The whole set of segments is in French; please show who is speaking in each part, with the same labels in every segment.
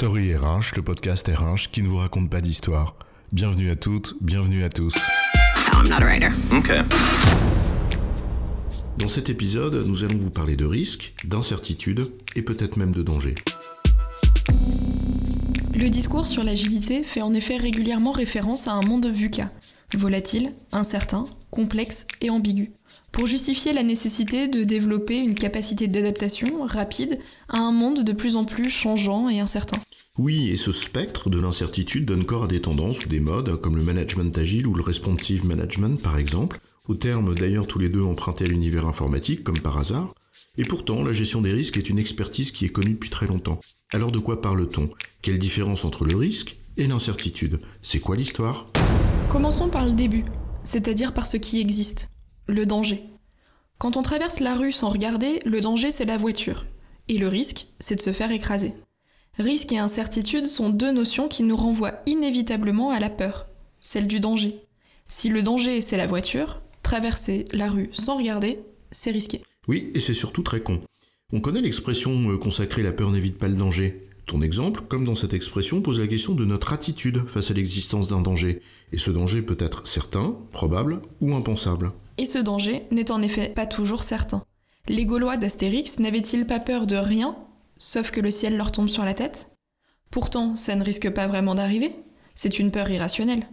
Speaker 1: Story RH, le podcast RH qui ne vous raconte pas d'histoire. Bienvenue à toutes, bienvenue à tous.
Speaker 2: I'm not a writer.
Speaker 3: Okay.
Speaker 1: Dans cet épisode, nous allons vous parler de risques, d'incertitudes et peut-être même de dangers.
Speaker 4: Le discours sur l'agilité fait en effet régulièrement référence à un monde VUCA, volatile, incertain, complexe et ambigu, pour justifier la nécessité de développer une capacité d'adaptation rapide à un monde de plus en plus changeant et incertain.
Speaker 1: Oui, et ce spectre de l'incertitude donne corps à des tendances ou des modes, comme le management agile ou le responsive management par exemple, au terme d'ailleurs tous les deux empruntés à l'univers informatique, comme par hasard. Et pourtant, la gestion des risques est une expertise qui est connue depuis très longtemps. Alors de quoi parle-t-on? Quelle différence entre le risque et l'incertitude? C'est quoi l'histoire?
Speaker 4: Commençons par le début, c'est-à-dire par ce qui existe, le danger. Quand on traverse la rue sans regarder, le danger c'est la voiture, et le risque c'est de se faire écraser. Risque et incertitude sont deux notions qui nous renvoient inévitablement à la peur, celle du danger. Si le danger c'est la voiture, traverser la rue sans regarder, c'est risqué.
Speaker 1: Oui, et c'est surtout très con. On connaît l'expression euh, consacrée la peur n'évite pas le danger. Ton exemple, comme dans cette expression, pose la question de notre attitude face à l'existence d'un danger. Et ce danger peut être certain, probable ou impensable.
Speaker 4: Et ce danger n'est en effet pas toujours certain. Les Gaulois d'Astérix n'avaient-ils pas peur de rien, sauf que le ciel leur tombe sur la tête? Pourtant, ça ne risque pas vraiment d'arriver. C'est une peur irrationnelle.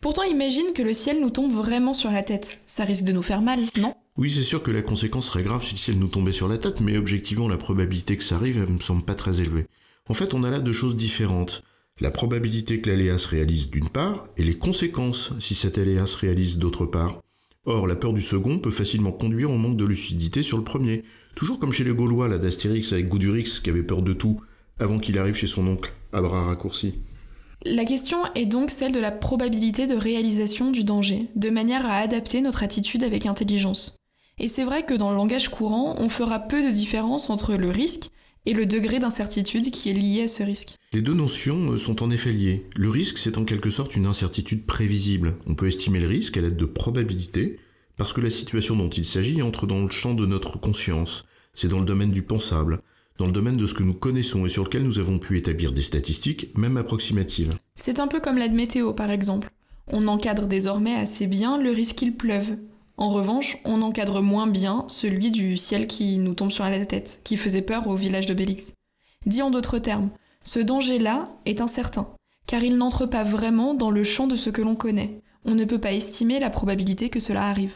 Speaker 4: Pourtant, imagine que le ciel nous tombe vraiment sur la tête. Ça risque de nous faire mal, non?
Speaker 1: Oui, c'est sûr que la conséquence serait grave si le ciel nous tombait sur la tête, mais objectivement, la probabilité que ça arrive, elle me semble pas très élevée. En fait, on a là deux choses différentes. La probabilité que l'aléa se réalise d'une part, et les conséquences si cet aléa se réalise d'autre part. Or, la peur du second peut facilement conduire au manque de lucidité sur le premier. Toujours comme chez les Gaulois, là, d'Astérix avec Goudurix, qui avait peur de tout, avant qu'il arrive chez son oncle, à bras raccourcis.
Speaker 4: La question est donc celle de la probabilité de réalisation du danger, de manière à adapter notre attitude avec intelligence. Et c'est vrai que dans le langage courant, on fera peu de différence entre le risque et le degré d'incertitude qui est lié à ce risque.
Speaker 1: Les deux notions euh, sont en effet liées. Le risque, c'est en quelque sorte une incertitude prévisible. On peut estimer le risque à l'aide de probabilités, parce que la situation dont il s'agit entre dans le champ de notre conscience. C'est dans le domaine du pensable, dans le domaine de ce que nous connaissons et sur lequel nous avons pu établir des statistiques, même approximatives.
Speaker 4: C'est un peu comme l'aide météo par exemple. On encadre désormais assez bien le risque qu'il pleuve. En revanche, on encadre moins bien celui du ciel qui nous tombe sur la tête, qui faisait peur au village de Bélix. Dit en d'autres termes, ce danger-là est incertain, car il n'entre pas vraiment dans le champ de ce que l'on connaît. On ne peut pas estimer la probabilité que cela arrive.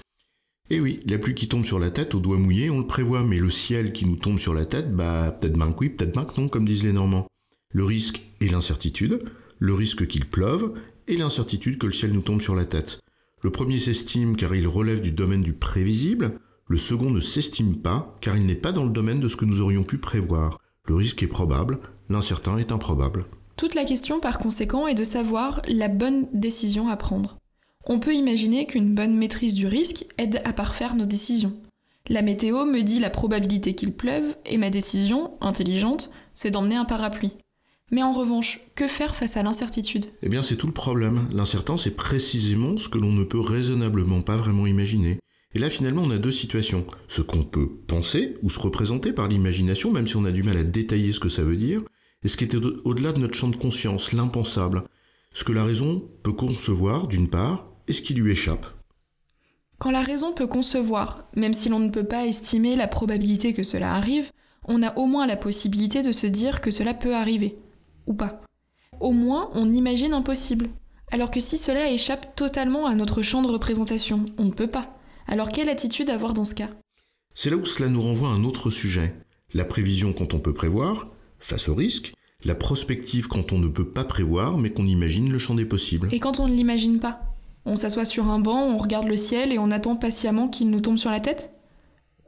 Speaker 1: Eh oui, la pluie qui tombe sur la tête, au doigt mouillé, on le prévoit, mais le ciel qui nous tombe sur la tête, bah peut-être bien que oui, peut-être que non, comme disent les Normands. Le risque et l'incertitude, le risque qu'il pleuve, et l'incertitude que le ciel nous tombe sur la tête. Le premier s'estime car il relève du domaine du prévisible, le second ne s'estime pas car il n'est pas dans le domaine de ce que nous aurions pu prévoir. Le risque est probable, l'incertain est improbable.
Speaker 4: Toute la question par conséquent est de savoir la bonne décision à prendre. On peut imaginer qu'une bonne maîtrise du risque aide à parfaire nos décisions. La météo me dit la probabilité qu'il pleuve et ma décision, intelligente, c'est d'emmener un parapluie. Mais en revanche, que faire face à l'incertitude?
Speaker 1: Eh bien, c'est tout le problème. L'incertain, c'est précisément ce que l'on ne peut raisonnablement pas vraiment imaginer. Et là, finalement, on a deux situations. Ce qu'on peut penser ou se représenter par l'imagination, même si on a du mal à détailler ce que ça veut dire, et ce qui est au-delà de notre champ de conscience, l'impensable. Ce que la raison peut concevoir, d'une part, et ce qui lui échappe.
Speaker 4: Quand la raison peut concevoir, même si l'on ne peut pas estimer la probabilité que cela arrive, on a au moins la possibilité de se dire que cela peut arriver ou pas. Au moins, on imagine impossible. Alors que si cela échappe totalement à notre champ de représentation, on ne peut pas. Alors quelle attitude avoir dans ce cas?
Speaker 1: C'est là où cela nous renvoie à un autre sujet. La prévision quand on peut prévoir, face au risque, la prospective quand on ne peut pas prévoir mais qu'on imagine le champ des possibles.
Speaker 4: Et quand on ne l'imagine pas? On s'assoit sur un banc, on regarde le ciel et on attend patiemment qu'il nous tombe sur la tête?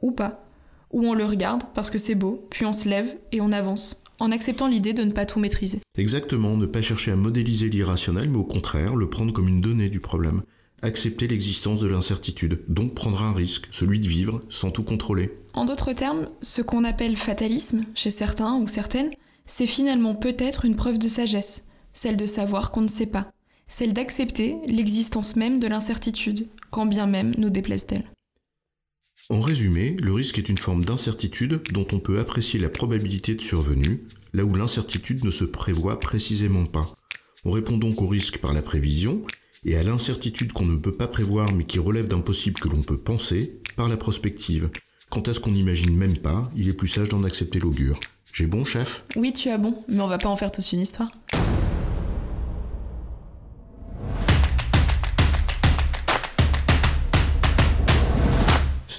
Speaker 4: Ou pas? Ou on le regarde parce que c'est beau, puis on se lève et on avance, en acceptant l'idée de ne pas tout maîtriser.
Speaker 1: Exactement, ne pas chercher à modéliser l'irrationnel, mais au contraire, le prendre comme une donnée du problème. Accepter l'existence de l'incertitude, donc prendre un risque, celui de vivre sans tout contrôler.
Speaker 4: En d'autres termes, ce qu'on appelle fatalisme, chez certains ou certaines, c'est finalement peut-être une preuve de sagesse, celle de savoir qu'on ne sait pas, celle d'accepter l'existence même de l'incertitude, quand bien même nous déplaise-t-elle.
Speaker 1: En résumé, le risque est une forme d'incertitude dont on peut apprécier la probabilité de survenue, là où l'incertitude ne se prévoit précisément pas. On répond donc au risque par la prévision, et à l'incertitude qu'on ne peut pas prévoir mais qui relève d'un possible que l'on peut penser, par la prospective. Quant à ce qu'on n'imagine même pas, il est plus sage d'en accepter l'augure. J'ai bon, chef?
Speaker 4: Oui, tu as bon, mais on va pas en faire toute une histoire.